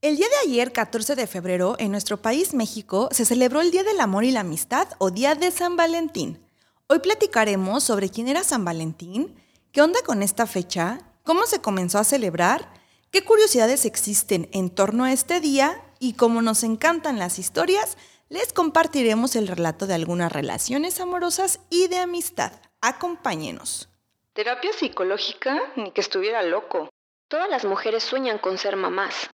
El día de ayer, 14 de febrero, en nuestro país, México, se celebró el Día del Amor y la Amistad o Día de San Valentín. Hoy platicaremos sobre quién era San Valentín, qué onda con esta fecha, cómo se comenzó a celebrar, qué curiosidades existen en torno a este día y como nos encantan las historias, les compartiremos el relato de algunas relaciones amorosas y de amistad. Acompáñenos. Terapia psicológica, ni que estuviera loco. Todas las mujeres sueñan con ser mamás.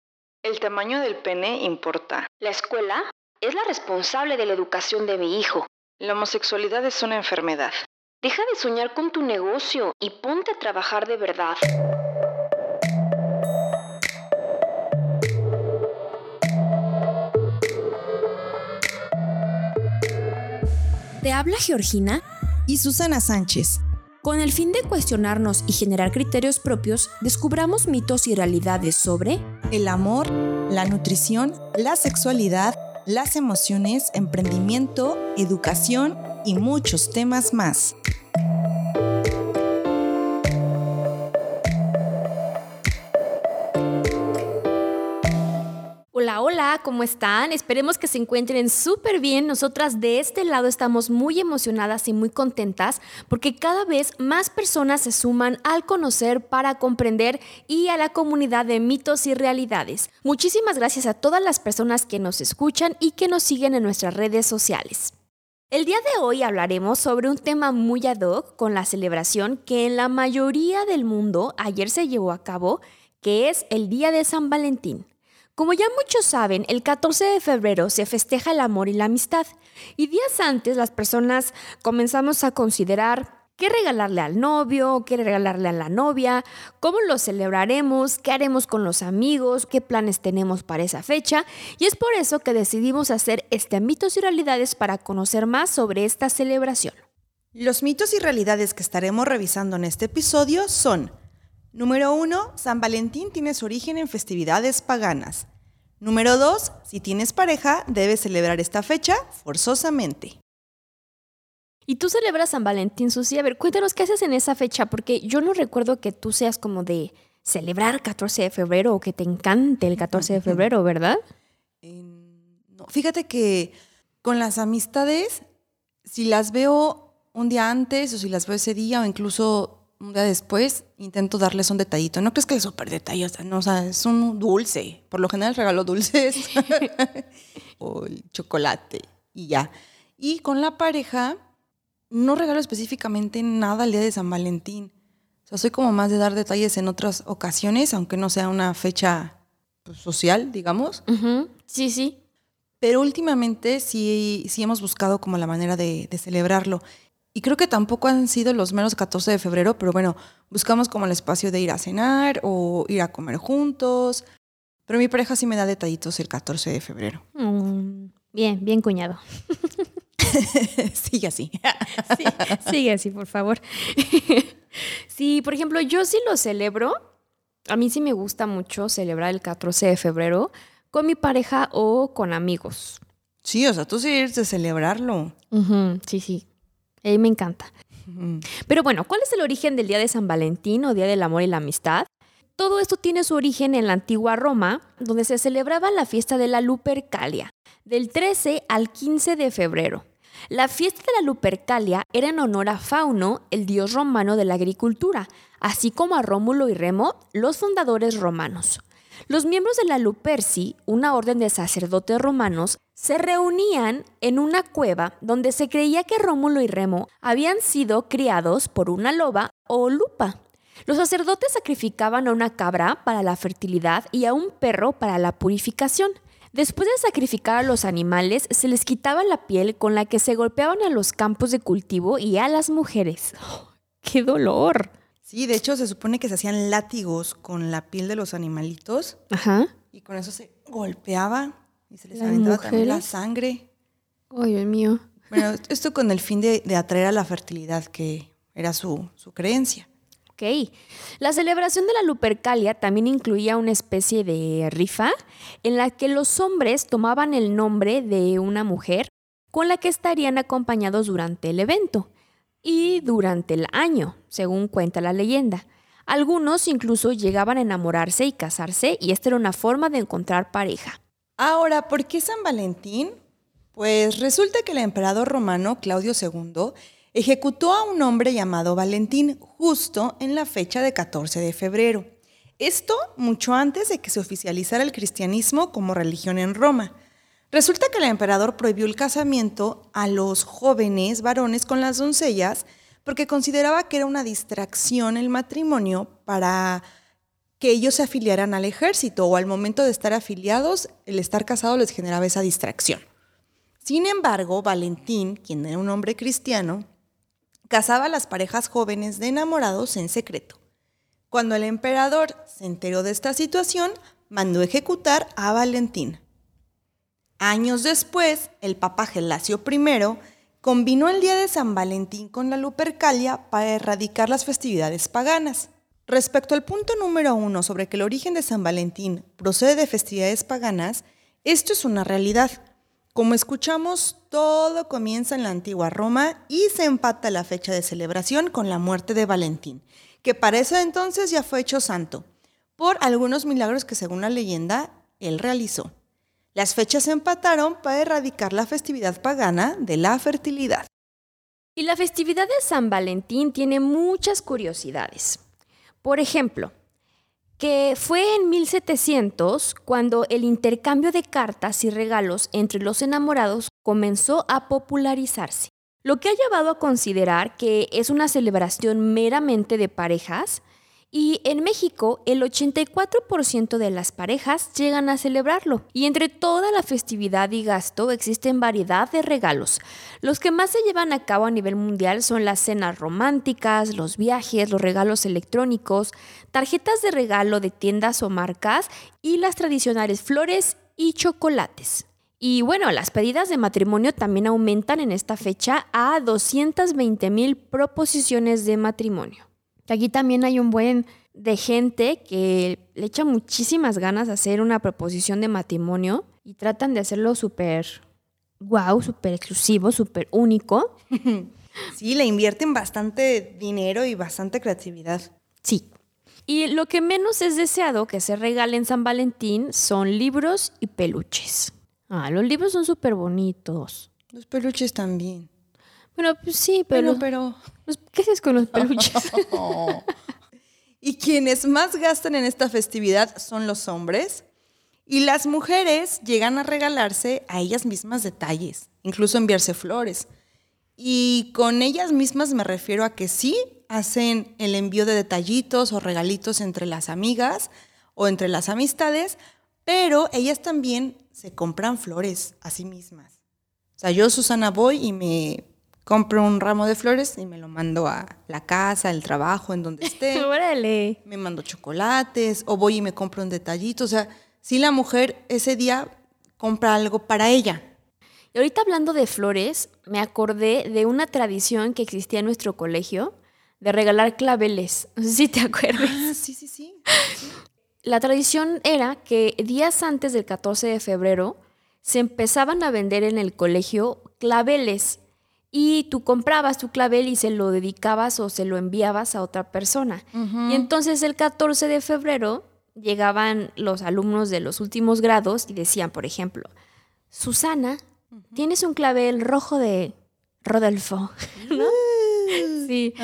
El tamaño del pene importa. La escuela es la responsable de la educación de mi hijo. La homosexualidad es una enfermedad. Deja de soñar con tu negocio y ponte a trabajar de verdad. Te habla Georgina y Susana Sánchez. Con el fin de cuestionarnos y generar criterios propios, descubramos mitos y realidades sobre el amor, la nutrición, la sexualidad, las emociones, emprendimiento, educación y muchos temas más. Hola, hola, ¿cómo están? Esperemos que se encuentren súper bien. Nosotras de este lado estamos muy emocionadas y muy contentas porque cada vez más personas se suman al conocer para comprender y a la comunidad de mitos y realidades. Muchísimas gracias a todas las personas que nos escuchan y que nos siguen en nuestras redes sociales. El día de hoy hablaremos sobre un tema muy ad hoc con la celebración que en la mayoría del mundo ayer se llevó a cabo, que es el Día de San Valentín. Como ya muchos saben, el 14 de febrero se festeja el amor y la amistad, y días antes las personas comenzamos a considerar qué regalarle al novio, qué regalarle a la novia, cómo lo celebraremos, qué haremos con los amigos, qué planes tenemos para esa fecha, y es por eso que decidimos hacer este mitos y realidades para conocer más sobre esta celebración. Los mitos y realidades que estaremos revisando en este episodio son Número 1. San Valentín tiene su origen en festividades paganas. Número 2. Si tienes pareja, debes celebrar esta fecha forzosamente. ¿Y tú celebras San Valentín, Susi? A ver, cuéntanos qué haces en esa fecha, porque yo no recuerdo que tú seas como de celebrar 14 de febrero o que te encante el 14 de febrero, ¿verdad? no, fíjate que con las amistades, si las veo un día antes o si las veo ese día o incluso un día después intento darles un detallito. No crees que es súper detalle, no, o sea, es un dulce. Por lo general regalo dulces o el chocolate y ya. Y con la pareja no regalo específicamente nada el día de San Valentín. O sea, soy como más de dar detalles en otras ocasiones, aunque no sea una fecha pues, social, digamos. Sí, sí. Pero últimamente sí, sí hemos buscado como la manera de, de celebrarlo. Y creo que tampoco han sido los menos 14 de febrero, pero bueno, buscamos como el espacio de ir a cenar o ir a comer juntos. Pero mi pareja sí me da detallitos el 14 de febrero. Mm, bien, bien cuñado. sigue así. sí, sigue así, por favor. sí, por ejemplo, yo sí lo celebro. A mí sí me gusta mucho celebrar el 14 de febrero con mi pareja o con amigos. Sí, o sea, tú sí eres de celebrarlo. sí, sí. A me encanta. Pero bueno, ¿cuál es el origen del Día de San Valentín o Día del Amor y la Amistad? Todo esto tiene su origen en la antigua Roma, donde se celebraba la fiesta de la Lupercalia, del 13 al 15 de febrero. La fiesta de la Lupercalia era en honor a Fauno, el dios romano de la agricultura, así como a Rómulo y Remo, los fundadores romanos. Los miembros de la Luperci, una orden de sacerdotes romanos, se reunían en una cueva donde se creía que Rómulo y Remo habían sido criados por una loba o lupa. Los sacerdotes sacrificaban a una cabra para la fertilidad y a un perro para la purificación. Después de sacrificar a los animales, se les quitaba la piel con la que se golpeaban a los campos de cultivo y a las mujeres. ¡Qué dolor! Sí, de hecho se supone que se hacían látigos con la piel de los animalitos. Ajá. Y con eso se golpeaba y se les aventaba también la sangre. Ay, Dios mío. Bueno, esto con el fin de, atraer a la fertilidad, que era su, su creencia. Ok. La celebración de la Lupercalia también incluía una especie de rifa en la que los hombres tomaban el nombre de una mujer con la que estarían acompañados durante el evento y durante el año, según cuenta la leyenda. Algunos incluso llegaban a enamorarse y casarse y esta era una forma de encontrar pareja. Ahora, ¿por qué San Valentín? Pues resulta que el emperador romano Claudio II ejecutó a un hombre llamado Valentín justo en la fecha de 14 de febrero. Esto mucho antes de que se oficializara el cristianismo como religión en Roma. Resulta que el emperador prohibió el casamiento a los jóvenes varones con las doncellas porque consideraba que era una distracción el matrimonio para que ellos se afiliaran al ejército o al momento de estar afiliados, el estar casado les generaba esa distracción. Sin embargo, Valentín, quien era un hombre cristiano, casaba a las parejas jóvenes de enamorados en secreto. Cuando el emperador se enteró de esta situación, mandó ejecutar a Valentín. Años después, el Papa Gelasio I combinó el día de San Valentín con la Lupercalia para erradicar las festividades paganas. Respecto al punto número uno sobre que el origen de San Valentín procede de festividades paganas, esto es una realidad. Como escuchamos, todo comienza en la antigua Roma y se empata la fecha de celebración con la muerte de Valentín, que para ese entonces ya fue hecho santo, por algunos milagros que según la leyenda él realizó. Las fechas se empataron para erradicar la festividad pagana de la fertilidad. Y la festividad de San Valentín tiene muchas curiosidades. Por ejemplo, que fue en 1700 cuando el intercambio de cartas y regalos entre los enamorados comenzó a popularizarse, lo que ha llevado a considerar que es una celebración meramente de parejas y en México, el 84% de las parejas llegan a celebrarlo. Y entre toda la festividad y gasto existen variedad de regalos. Los que más se llevan a cabo a nivel mundial son las cenas románticas, los viajes, los regalos electrónicos, tarjetas de regalo de tiendas o marcas y las tradicionales flores y chocolates. Y bueno, las pedidas de matrimonio también aumentan en esta fecha a 220 mil proposiciones de matrimonio. Aquí también hay un buen de gente que le echa muchísimas ganas de hacer una proposición de matrimonio y tratan de hacerlo súper wow, súper exclusivo, súper único. Sí, le invierten bastante dinero y bastante creatividad. Sí. Y lo que menos es deseado que se regale en San Valentín son libros y peluches. Ah, los libros son súper bonitos. Los peluches también. Bueno, pues sí, pero. pero. ¿Qué haces con los peluches? y quienes más gastan en esta festividad son los hombres. Y las mujeres llegan a regalarse a ellas mismas detalles, incluso enviarse flores. Y con ellas mismas me refiero a que sí hacen el envío de detallitos o regalitos entre las amigas o entre las amistades, pero ellas también se compran flores a sí mismas. O sea, yo, Susana, voy y me compro un ramo de flores y me lo mando a la casa, al trabajo, en donde esté. Órale. Me mando chocolates o voy y me compro un detallito. O sea, si la mujer ese día compra algo para ella. Y ahorita hablando de flores, me acordé de una tradición que existía en nuestro colegio de regalar claveles. No sé si te acuerdas. Ah, sí, sí, sí. La tradición era que días antes del 14 de febrero se empezaban a vender en el colegio claveles y tú comprabas tu clavel y se lo dedicabas o se lo enviabas a otra persona. Y entonces el 14 de febrero llegaban los alumnos de los últimos grados y decían, por ejemplo, Susana, tienes un clavel rojo de Rodolfo, ¿no? sí.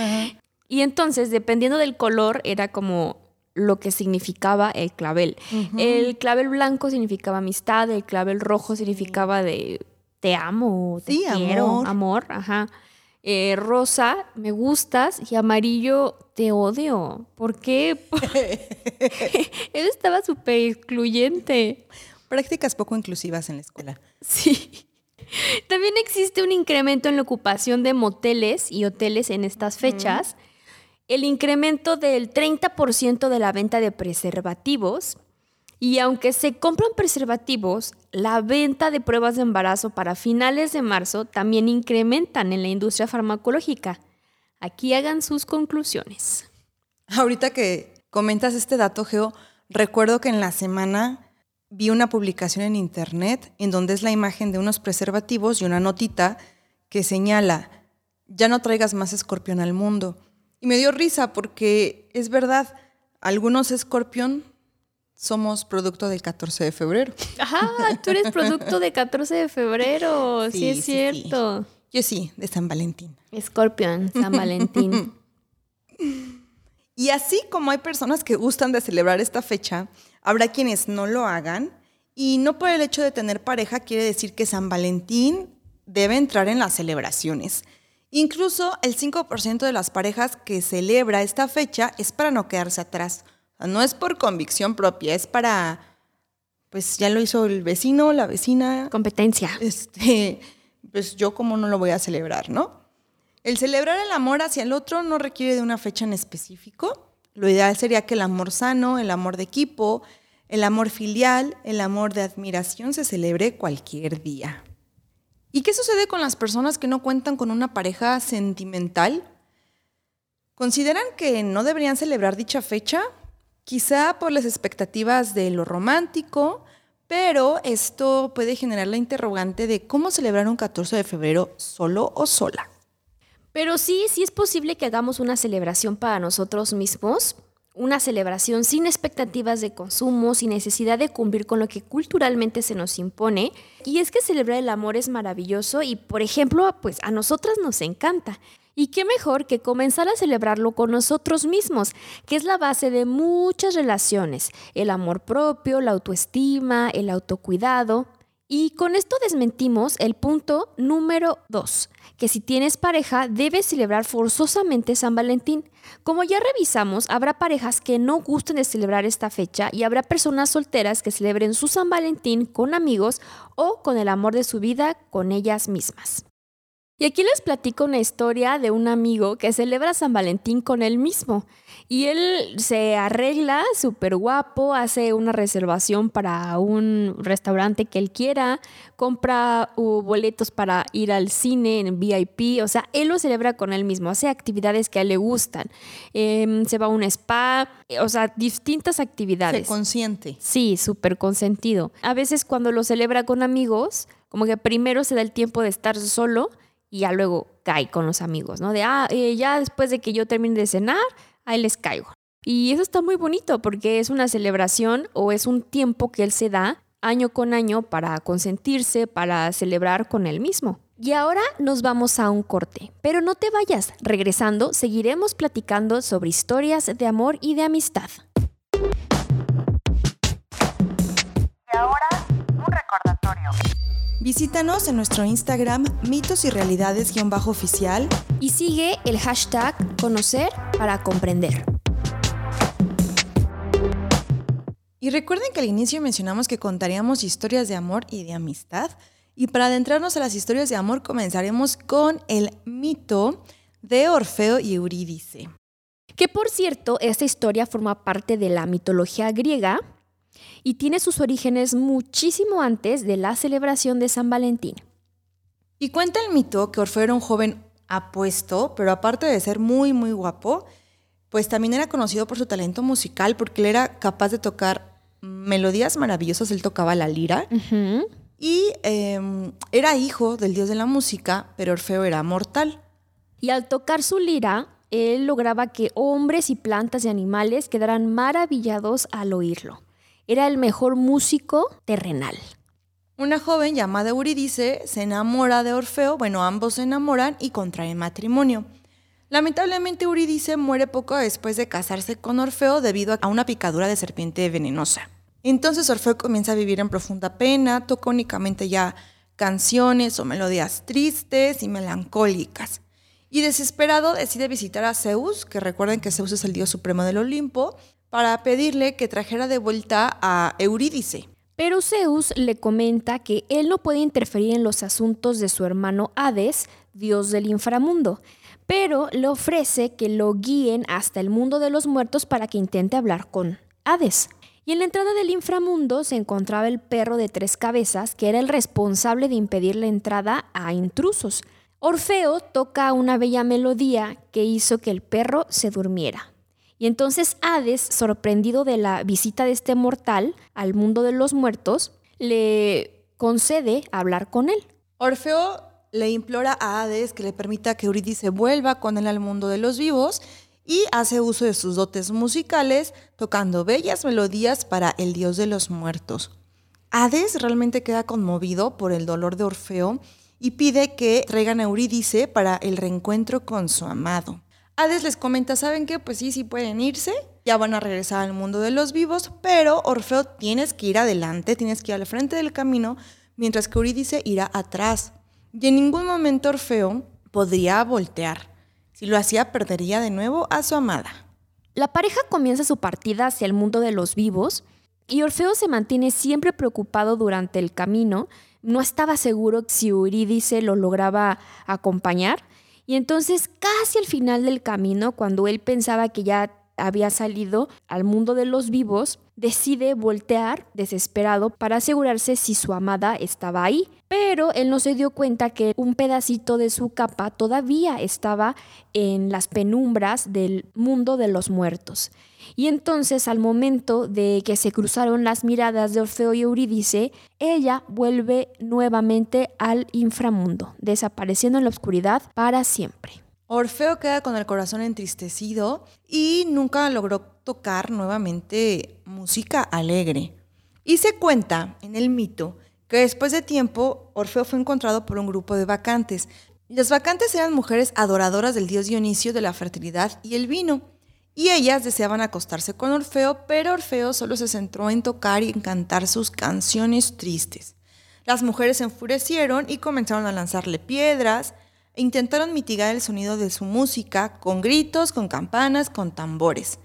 Y entonces, dependiendo del color, era como lo que significaba el clavel. El clavel blanco significaba amistad, el clavel rojo significaba de te amo, te quiero, amor, amor ajá. Eh, rosa, me gustas y amarillo, te odio. ¿Por qué? Él estaba súper excluyente. Prácticas poco inclusivas en la escuela. Sí. También existe un incremento en la ocupación de moteles y hoteles en estas fechas. El incremento del 30% de la venta de preservativos y aunque se compran preservativos, la venta de pruebas de embarazo para finales de marzo también incrementan en la industria farmacológica. Aquí hagan sus conclusiones. Ahorita que comentas este dato, Geo, recuerdo que en la semana vi una publicación en internet en donde es la imagen de unos preservativos y una notita que señala, ya no traigas más escorpión al mundo. Y me dio risa porque es verdad, algunos escorpión somos producto del 14 de febrero. Ajá, tú eres producto de 14 de febrero, sí, Sí, es sí, sí. cierto. Yo sí, de San Valentín. Scorpion, San Valentín. Y así como hay personas que gustan de celebrar esta fecha, habrá quienes no lo hagan. Y no por el hecho de tener pareja quiere decir que San Valentín debe entrar en las celebraciones. Incluso el 5% de las parejas que celebra esta fecha es para no quedarse atrás. No es por convicción propia, es para, pues ya lo hizo el vecino, la vecina, Competencia. este, pues yo como no lo voy a celebrar, ¿no? El celebrar el amor hacia el otro no requiere de una fecha en específico. Lo ideal sería que el amor sano, el amor de equipo, el amor filial, el amor de admiración se celebre cualquier día. ¿Y qué sucede con las personas que no cuentan con una pareja sentimental? ¿Consideran que no deberían celebrar dicha fecha? Quizá por las expectativas de lo romántico, pero esto puede generar la interrogante de cómo celebrar un 14 de febrero solo o sola. Pero sí, sí es posible que hagamos una celebración para nosotros mismos, una celebración sin expectativas de consumo, sin necesidad de cumplir con lo que culturalmente se nos impone. Y es que celebrar el amor es maravilloso y, por ejemplo, pues a nosotras nos encanta. Y qué mejor que comenzar a celebrarlo con nosotros mismos, que es la base de muchas relaciones, el amor propio, la autoestima, el autocuidado. Y con esto desmentimos el punto número dos, que si tienes pareja debes celebrar forzosamente San Valentín. Como ya revisamos, habrá parejas que no gusten de celebrar esta fecha y habrá personas solteras que celebren su San Valentín con amigos o con el amor de su vida con ellas mismas. Y aquí les platico una historia de un amigo que celebra San Valentín con él mismo. Y él se arregla súper guapo, hace una reservación para un restaurante que él quiera, compra uh, boletos para ir al cine en VIP, o sea, él lo celebra con él mismo, hace actividades que a él le gustan, Em, se va a un spa, eh, o sea, distintas Se actividades. consiente. Sí, súper consentido. A veces cuando lo celebra con amigos, como que primero se da el tiempo de estar solo y ya luego cae con los amigos, ¿no? De, ah, eh, ya después de que yo termine de cenar, ahí les caigo. Y eso está muy bonito porque es una celebración o es un tiempo que él se da año con año para consentirse, para celebrar con él mismo. Y ahora nos vamos a un corte, pero no te vayas, regresando seguiremos platicando sobre historias de amor y de amistad. Y ahora, un recordatorio. Visítanos en nuestro Instagram mitos y realidades-oficial Y sigue el hashtag conocer para comprender. Y recuerden que al inicio mencionamos que contaríamos historias de amor y de amistad. Y para adentrarnos a las historias de amor comenzaremos con el mito de Orfeo y Eurídice. Que por cierto, esta historia forma parte de la mitología griega y tiene sus orígenes muchísimo antes de la celebración de San Valentín. Y cuenta el mito que Orfeo era un joven apuesto, pero aparte de ser muy, muy guapo, pues también era conocido por su talento musical porque él era capaz de tocar melodías maravillosas, él tocaba la lira. Y eh, era hijo del dios de la música, pero Orfeo era mortal. Y al tocar su lira, él lograba que hombres y plantas y animales quedaran maravillados al oírlo. Era el mejor músico terrenal. Una joven llamada Eurídice se enamora de Orfeo, bueno, ambos se enamoran y contraen matrimonio. Lamentablemente Eurídice muere poco después de casarse con Orfeo debido a una picadura de serpiente venenosa. Entonces Orfeo comienza a vivir en profunda pena, toca únicamente ya canciones o melodías tristes y melancólicas. Y desesperado decide visitar a Zeus, que recuerden que Zeus es el dios supremo del Olimpo, para pedirle que trajera de vuelta a Eurídice. Pero Zeus le comenta que él no puede interferir en los asuntos de su hermano Hades, dios del inframundo, pero le ofrece que lo guíen hasta el mundo de los muertos para que intente hablar con Hades. Y en la entrada del inframundo se encontraba el perro de tres cabezas, que era el responsable de impedir la entrada a intrusos. Orfeo toca una bella melodía que hizo que el perro se durmiera. Y entonces Hades, sorprendido de la visita de este mortal al mundo de los muertos, le concede hablar con él. Orfeo le implora a Hades que le permita que Eurídice vuelva con él al mundo de los vivos y hace uso de sus dotes musicales tocando bellas melodías para el dios de los muertos. Hades realmente queda conmovido por el dolor de Orfeo y pide que traigan a Eurídice para el reencuentro con su amado. Hades les comenta, ¿saben qué? Pues sí, sí pueden irse, ya van a regresar al mundo de los vivos, pero Orfeo tienes que ir adelante, tienes que ir al frente del camino, mientras que Eurídice irá atrás. Y en ningún momento Orfeo podría voltear. Si lo hacía, perdería de nuevo a su amada. La pareja comienza su partida hacia el mundo de los vivos y Orfeo se mantiene siempre preocupado durante el camino. No estaba seguro si Eurídice lo lograba acompañar. Y entonces, casi al final del camino, cuando él pensaba que ya había salido al mundo de los vivos, decide voltear desesperado para asegurarse si su amada estaba ahí. Pero él no se dio cuenta que un pedacito de su capa todavía estaba en las penumbras del mundo de los muertos. Y entonces al momento de que se cruzaron las miradas de Orfeo y Eurídice, ella vuelve nuevamente al inframundo, desapareciendo en la oscuridad para siempre. Orfeo queda con el corazón entristecido y nunca logró tocar nuevamente música alegre. Y se cuenta en el mito que después de tiempo Orfeo fue encontrado por un grupo de vacantes. Las vacantes eran mujeres adoradoras del dios Dionisio de la fertilidad y el vino, y ellas deseaban acostarse con Orfeo, pero Orfeo solo se centró en tocar y en cantar sus canciones tristes. Las mujeres se enfurecieron y comenzaron a lanzarle piedras, e intentaron mitigar el sonido de su música con gritos, con campanas, con tambores.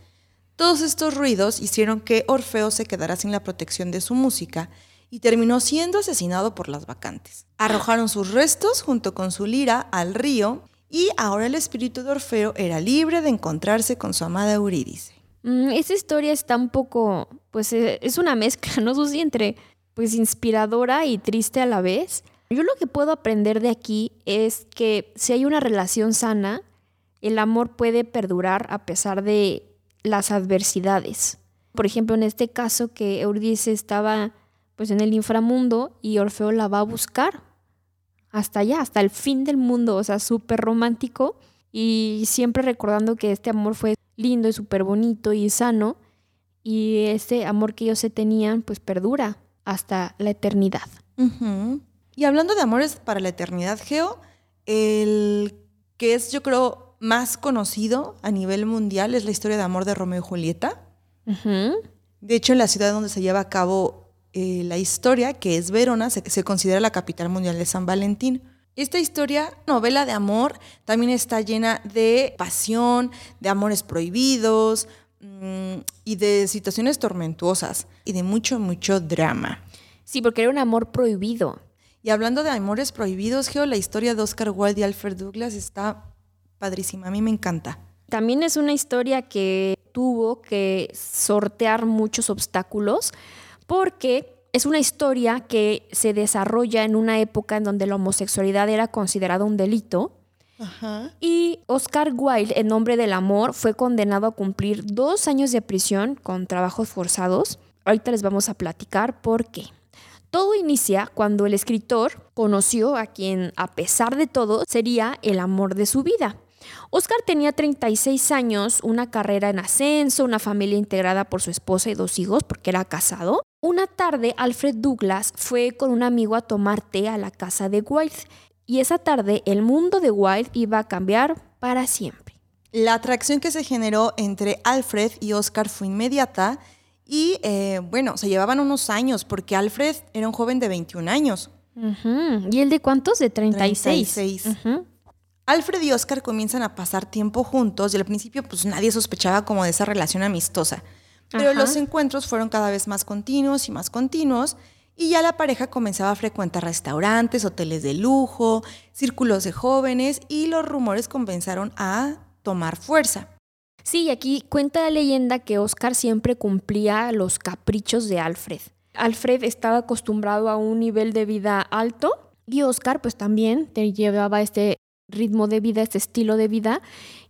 Todos estos ruidos hicieron que Orfeo se quedara sin la protección de su música y terminó siendo asesinado por las vacantes. Arrojaron sus restos junto con su lira al río y ahora el espíritu de Orfeo era libre de encontrarse con su amada Eurídice. Mm, esa historia está un poco, pues eh, es una mezcla, ¿no, Susi? Entre pues inspiradora y triste a la vez. Yo lo que puedo aprender de aquí es que si hay una relación sana, el amor puede perdurar a pesar de las adversidades. Por ejemplo, en este caso que Eurídice estaba pues en el inframundo y Orfeo la va a buscar hasta allá, hasta el fin del mundo, o sea, súper romántico y siempre recordando que este amor fue lindo y súper bonito y sano y este amor que ellos se tenían pues perdura hasta la eternidad. Y hablando de amores para la eternidad, Geo, el que es yo creo más conocido a nivel mundial es la historia de amor de Romeo y Julieta. De hecho, en la ciudad donde se lleva a cabo eh, la historia, que es Verona, se, se considera la capital mundial de San Valentín. Esta historia, novela de amor, también está llena de pasión, de amores prohibidos mm, y de situaciones tormentuosas y de mucho, mucho drama. Sí, porque era un amor prohibido. Y hablando de amores prohibidos, Geo, la historia de Oscar Wilde y Alfred Douglas está padrísima. A mí me encanta. También es una historia que tuvo que sortear muchos obstáculos porque es una historia que se desarrolla en una época en donde la homosexualidad era considerada un delito. Y Oscar Wilde, en nombre del amor, fue condenado a cumplir dos años de prisión con trabajos forzados. Ahorita les vamos a platicar por qué. Todo inicia cuando el escritor conoció a quien, a pesar de todo, sería el amor de su vida. Oscar tenía 36 años, una carrera en ascenso, una familia integrada por su esposa y dos hijos porque era casado. Una tarde, Alfred Douglas fue con un amigo a tomar té a la casa de Wilde y esa tarde el mundo de Wilde iba a cambiar para siempre. La atracción que se generó entre Alfred y Oscar fue inmediata y eh, bueno, se llevaban unos años porque Alfred era un joven de 21 años. ¿Y él de cuántos? De 36. 36. Alfred y Oscar comienzan a pasar tiempo juntos y al principio pues nadie sospechaba como de esa relación amistosa. Pero los encuentros fueron cada vez más continuos y más continuos y ya la pareja comenzaba a frecuentar restaurantes, hoteles de lujo, círculos de jóvenes y los rumores comenzaron a tomar fuerza. Sí, aquí cuenta la leyenda que Oscar siempre cumplía los caprichos de Alfred. Alfred estaba acostumbrado a un nivel de vida alto y Oscar pues también te llevaba este ritmo de vida, este estilo de vida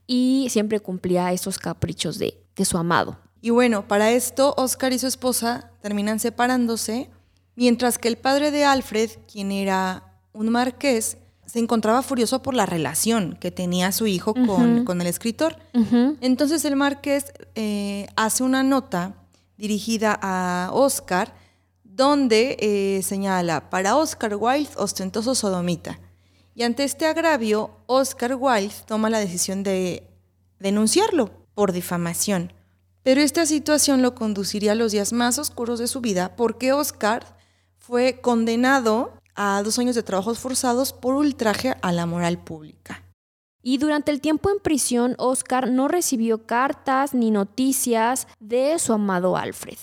y siempre cumplía esos caprichos de, de su amado. Y bueno, para esto Oscar y su esposa terminan separándose, mientras que el padre de Alfred, quien era un marqués, se encontraba furioso por la relación que tenía su hijo con, con el escritor. Entonces el marqués eh, hace una nota dirigida a Oscar donde eh, señala, para Oscar Wilde, ostentoso sodomita. Y ante este agravio, Oscar Wilde toma la decisión de denunciarlo por difamación. Pero esta situación lo conduciría a los días más oscuros de su vida porque Oscar fue condenado a dos años de trabajos forzados por ultraje a la moral pública. Y durante el tiempo en prisión, Oscar no recibió cartas ni noticias de su amado Alfred.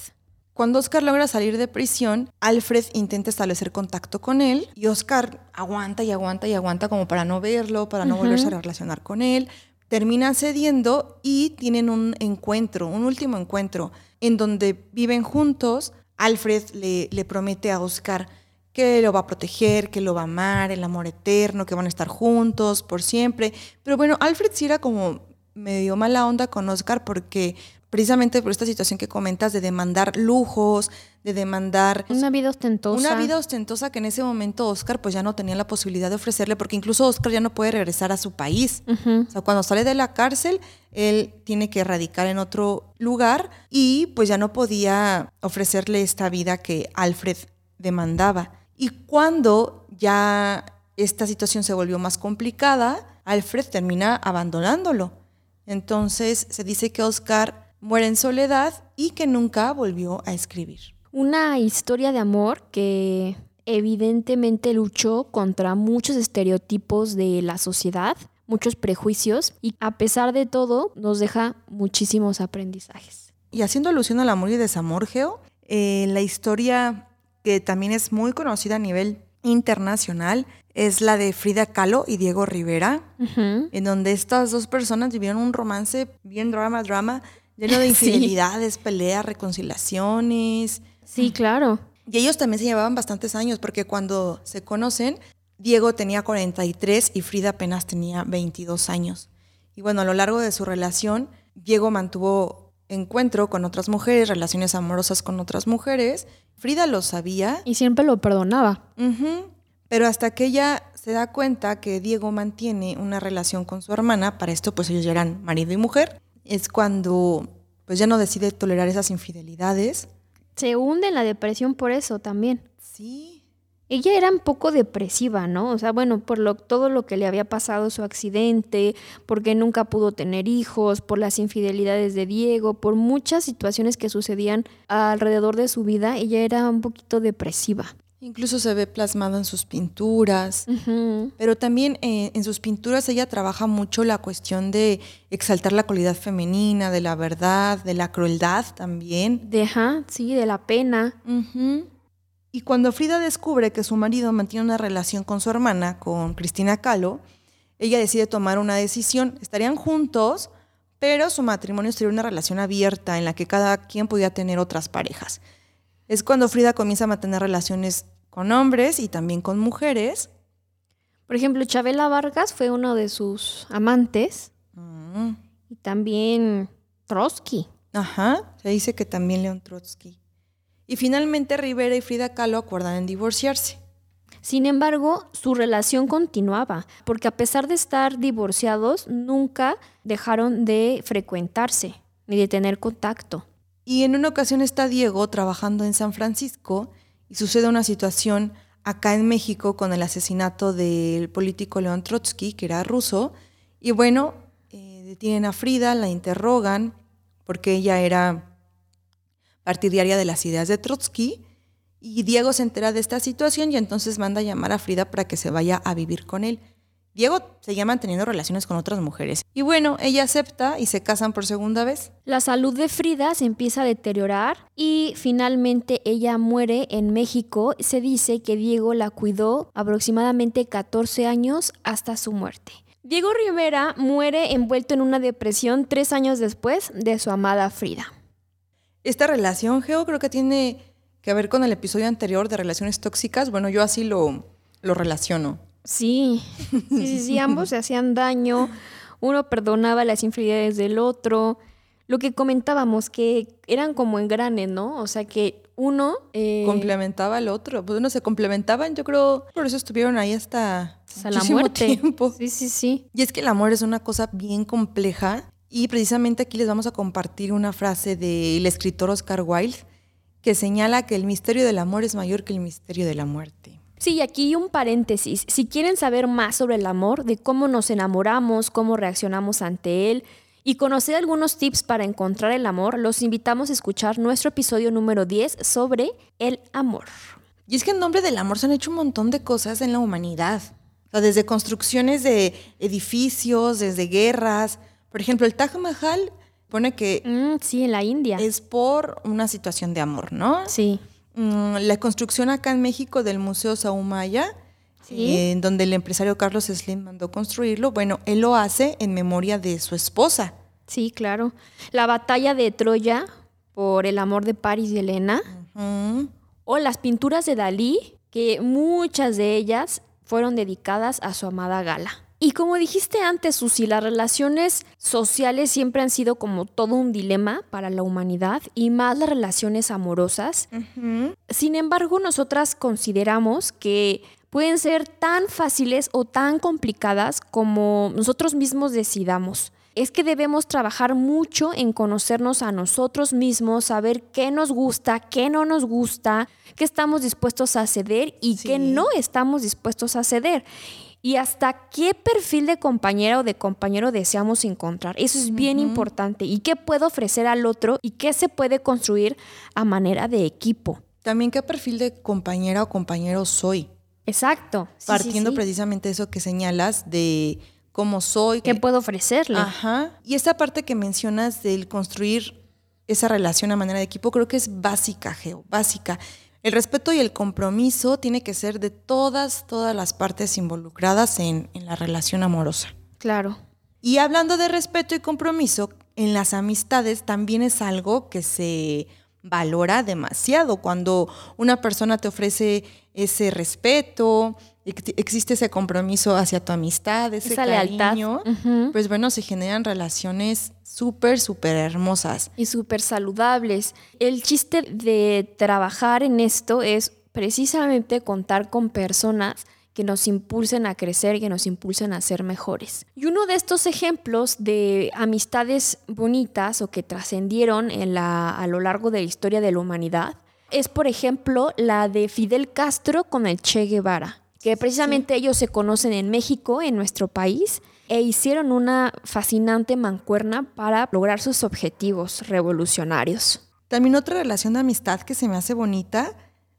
Cuando Oscar logra salir de prisión, Alfred intenta establecer contacto con él y Oscar aguanta y aguanta y aguanta como para no verlo, para no volverse a relacionar con él. Termina cediendo y tienen un encuentro, un último encuentro, en donde viven juntos. Alfred le, le promete a Oscar que lo va a proteger, que lo va a amar, el amor eterno, que van a estar juntos por siempre. Pero bueno, Alfred sí era como medio mala onda con Oscar porque precisamente por esta situación que comentas de demandar lujos, de demandar Una vida ostentosa. una vida ostentosa que en ese momento Oscar pues ya no tenía la posibilidad de ofrecerle porque incluso Oscar ya no puede regresar a su país. O sea, cuando sale de la cárcel, él tiene que radicar en otro lugar y pues ya no podía ofrecerle esta vida que Alfred demandaba. Y cuando ya esta situación se volvió más complicada, Alfred termina abandonándolo. Entonces se dice que Oscar muere en soledad y que nunca volvió a escribir. Una historia de amor que evidentemente luchó contra muchos estereotipos de la sociedad, muchos prejuicios y a pesar de todo nos deja muchísimos aprendizajes. Y haciendo alusión al amor y desamor, Geo, eh, la historia que también es muy conocida a nivel internacional es la de Frida Kahlo y Diego Rivera, en donde estas dos personas vivieron un romance bien drama, drama, lleno de Sí. infidelidades, peleas, reconciliaciones. Sí, claro. Y ellos también se llevaban bastantes años, porque cuando se conocen, Diego tenía 43 y Frida apenas tenía 22 años. Y bueno, a lo largo de su relación, Diego mantuvo encuentro con otras mujeres, relaciones amorosas con otras mujeres. Frida lo sabía, Y siempre lo perdonaba. pero hasta que ella se da cuenta que Diego mantiene una relación con su hermana, para esto pues ellos ya eran marido y mujer, es cuando pues ya no decide tolerar esas infidelidades. Se hunde en la depresión por eso también. Sí, Ella era un poco depresiva, ¿no? O sea, bueno, por lo, todo lo que le había pasado, su accidente, porque nunca pudo tener hijos, por las infidelidades de Diego, por muchas situaciones que sucedían alrededor de su vida, ella era un poquito depresiva. Incluso se ve plasmado en sus pinturas, pero también eh, en sus pinturas ella trabaja mucho la cuestión de exaltar la cualidad femenina, de la verdad, de la crueldad también. De, ajá, sí, de la pena. Y cuando Frida descubre que su marido mantiene una relación con su hermana, con Cristina Kahlo, ella decide tomar una decisión. Estarían juntos, pero su matrimonio sería una relación abierta en la que cada quien podía tener otras parejas. Es cuando Frida comienza a mantener relaciones con hombres y también con mujeres. Por ejemplo, Chabela Vargas fue uno de sus amantes Mm, y también Trotsky. Ajá, se dice que también León Trotsky. Y finalmente Rivera y Frida Kahlo acuerdan en divorciarse. Sin embargo, su relación continuaba, porque a pesar de estar divorciados, nunca dejaron de frecuentarse ni de tener contacto. Y en una ocasión está Diego trabajando en San Francisco y sucede una situación acá en México con el asesinato del político León Trotsky, que era ruso. Y bueno, eh, detienen a Frida, la interrogan, porque ella era partidaria de las ideas de Trotsky. Y Diego se entera de esta situación y entonces manda a llamar a Frida para que se vaya a vivir con él. Diego seguía manteniendo relaciones con otras mujeres. Y bueno, ella acepta y se casan por segunda vez. La salud de Frida se empieza a deteriorar y finalmente ella muere en México. Se dice que Diego la cuidó aproximadamente 14 años hasta su muerte. Diego Rivera muere envuelto en una depresión tres años después de su amada Frida. Esta relación, Geo, creo que tiene que ver con el episodio anterior de relaciones tóxicas. Bueno, yo así lo, lo relaciono. Sí, sí, sí, sí, ambos se hacían daño, uno perdonaba las infidelidades del otro. Lo que comentábamos, que eran como engranes, ¿no? O sea, que uno eh, complementaba al otro. Pues uno se complementaban, yo creo, por eso estuvieron ahí hasta, hasta la muerte. tiempo. Sí, sí, sí. Y es que el amor es una cosa bien compleja y precisamente aquí les vamos a compartir una frase del escritor Oscar Wilde que señala que el misterio del amor es mayor que el misterio de la muerte. Sí, y aquí un paréntesis. Si quieren saber más sobre el amor, de cómo nos enamoramos, cómo reaccionamos ante él y conocer algunos tips para encontrar el amor, los invitamos a escuchar nuestro episodio número 10 sobre el amor. Y es que en nombre del amor se han hecho un montón de cosas en la humanidad. O sea, desde construcciones de edificios, desde guerras. Por ejemplo, el Taj Mahal pone que Mm, sí, en la India. es por una situación de amor, ¿no? Sí. Mm, la construcción acá en México del Museo Sahumaya, Sí. eh, en donde el empresario Carlos Slim mandó construirlo, bueno, él lo hace en memoria de su esposa. Sí, claro. La batalla de Troya por el amor de Paris y Helena. Mm, O las pinturas de Dalí, que muchas de ellas fueron dedicadas a su amada Gala. Y como dijiste antes, Susi, las relaciones sociales siempre han sido como todo un dilema para la humanidad y más las relaciones amorosas. Sin embargo, nosotras consideramos que pueden ser tan fáciles o tan complicadas como nosotros mismos decidamos. Es que debemos trabajar mucho en conocernos a nosotros mismos, saber qué nos gusta, qué no nos gusta, qué estamos dispuestos a ceder y qué no estamos dispuestos a ceder. Y hasta qué perfil de compañera o de compañero deseamos encontrar. Eso es bien importante. Y qué puedo ofrecer al otro y qué se puede construir a manera de equipo. También qué perfil de compañera o compañero soy. Exacto. Sí, sí, Partiendo sí. precisamente de eso que señalas de cómo soy. ¿Qué puedo ofrecerle? Ajá. Y esta parte que mencionas del construir esa relación a manera de equipo, creo que es básica, Geo, básica. El respeto y el compromiso tiene que ser de todas, todas las partes involucradas en, en la relación amorosa. Claro. Y hablando de respeto y compromiso, en las amistades también es algo que se valora demasiado. Cuando una persona te ofrece ese respeto, ex- existe ese compromiso hacia tu amistad, ese Esa lealtad. cariño, pues bueno, se generan relaciones súper, súper hermosas. Y súper saludables. El chiste de trabajar en esto es precisamente contar con personas que nos impulsen a crecer, que nos impulsen a ser mejores. Y uno de estos ejemplos de amistades bonitas o que trascendieron a lo largo de la historia de la humanidad es, por ejemplo, la de Fidel Castro con el Che Guevara, que precisamente ellos se conocen en México, en nuestro país, e hicieron una fascinante mancuerna para lograr sus objetivos revolucionarios. También otra relación de amistad que se me hace bonita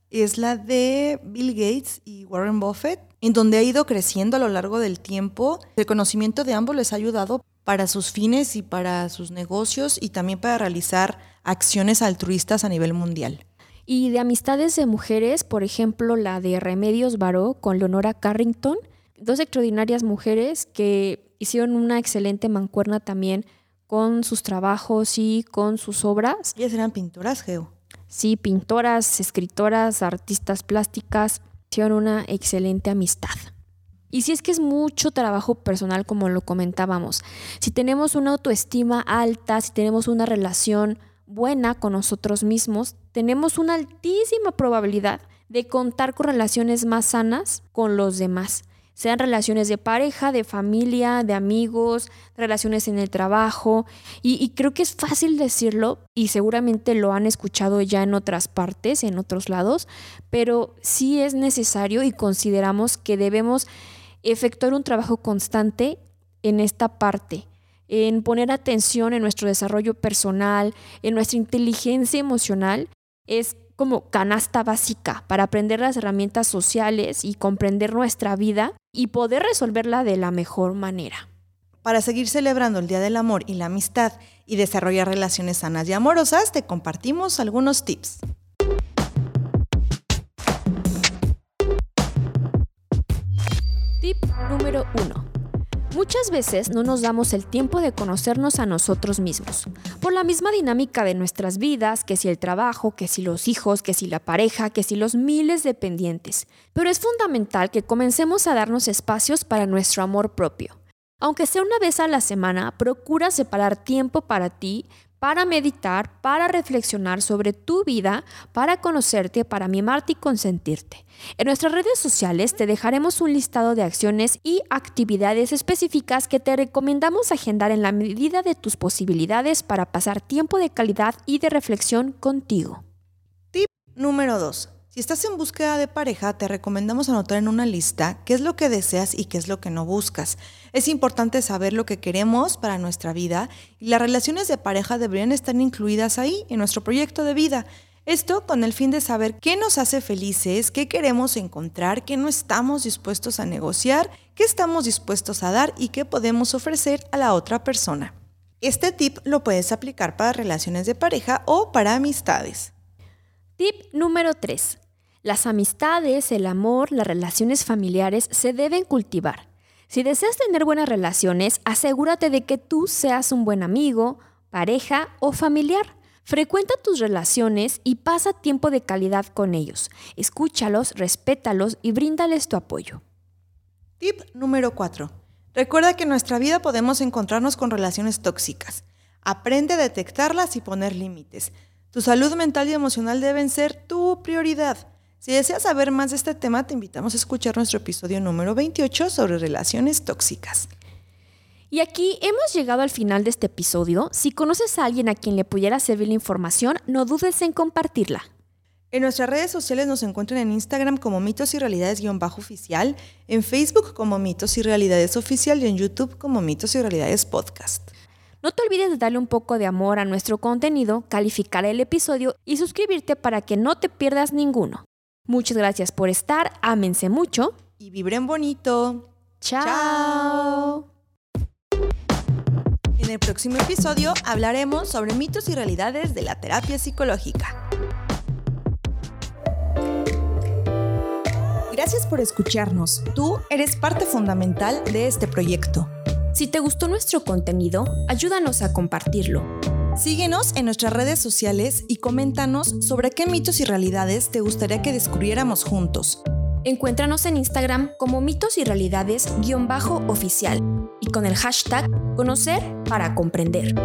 es la de Bill Gates y Warren Buffett, en donde ha ido creciendo a lo largo del tiempo. El conocimiento de ambos les ha ayudado para sus fines y para sus negocios y también para realizar acciones altruistas a nivel mundial. Y de amistades de mujeres, por ejemplo, la de Remedios Baró con Leonora Carrington, dos extraordinarias mujeres que hicieron una excelente mancuerna también con sus trabajos y con sus obras. Ellas eran pintoras, Geo. Sí, pintoras, escritoras, artistas plásticas, hicieron una excelente amistad. Y si es que es mucho trabajo personal, como lo comentábamos, si tenemos una autoestima alta, si tenemos una relación buena con nosotros mismos, tenemos una altísima probabilidad de contar con relaciones más sanas con los demás. Sean relaciones de pareja, de familia, de amigos, relaciones en el trabajo. Y, creo que es fácil decirlo y seguramente lo han escuchado ya en otras partes, en otros lados, pero sí es necesario y consideramos que debemos efectuar un trabajo constante en esta parte, en poner atención en nuestro desarrollo personal, en nuestra inteligencia emocional. Es como canasta básica para aprender las herramientas sociales y comprender nuestra vida y poder resolverla de la mejor manera. Para seguir celebrando el Día del Amor y la Amistad y desarrollar relaciones sanas y amorosas, te compartimos algunos tips. Tip número 1. Muchas veces no nos damos el tiempo de conocernos a nosotros mismos, por la misma dinámica de nuestras vidas, que si el trabajo, que si los hijos, que si la pareja, que si los miles de pendientes. Pero es fundamental que comencemos a darnos espacios para nuestro amor propio. Aunque sea una vez a la semana, procura separar tiempo para ti, para meditar, para reflexionar sobre tu vida, para conocerte, para mimarte y consentirte. En nuestras redes sociales te dejaremos un listado de acciones y actividades específicas que te recomendamos agendar en la medida de tus posibilidades para pasar tiempo de calidad y de reflexión contigo. Tip número 2. Si estás en búsqueda de pareja, te recomendamos anotar en una lista qué es lo que deseas y qué es lo que no buscas. Es importante saber lo que queremos para nuestra vida y las relaciones de pareja deberían estar incluidas ahí, en nuestro proyecto de vida. Esto con el fin de saber qué nos hace felices, qué queremos encontrar, qué no estamos dispuestos a negociar, qué estamos dispuestos a dar y qué podemos ofrecer a la otra persona. Este tip lo puedes aplicar para relaciones de pareja o para amistades. Tip número 3. Las amistades, el amor, las relaciones familiares se deben cultivar. Si deseas tener buenas relaciones, asegúrate de que tú seas un buen amigo, pareja o familiar. Frecuenta tus relaciones y pasa tiempo de calidad con ellos. Escúchalos, respétalos y bríndales tu apoyo. Tip número 4. Recuerda que en nuestra vida podemos encontrarnos con relaciones tóxicas. Aprende a detectarlas y poner límites. Tu salud mental y emocional deben ser tu prioridad. Si deseas saber más de este tema, te invitamos a escuchar nuestro episodio número 28 sobre relaciones tóxicas. Y aquí hemos llegado al final de este episodio. Si conoces a alguien a quien le pudiera servir la información, no dudes en compartirla. En nuestras redes sociales nos encuentran en Instagram como mitos y realidades-oficial, en Facebook como mitos y realidades oficial y en YouTube como mitos y realidades podcast. No te olvides de darle un poco de amor a nuestro contenido, calificar el episodio y suscribirte para que no te pierdas ninguno. Muchas gracias por estar, ámense mucho y vibren bonito. Chao. En el próximo episodio hablaremos sobre mitos y realidades de la terapia psicológica. Gracias por escucharnos. Tú eres parte fundamental de este proyecto. Si te gustó nuestro contenido, ayúdanos a compartirlo. Síguenos en nuestras redes sociales y coméntanos sobre qué mitos y realidades te gustaría que descubriéramos juntos. Encuéntranos en Instagram como mitos y realidades-oficial y con el hashtag conocer para comprender.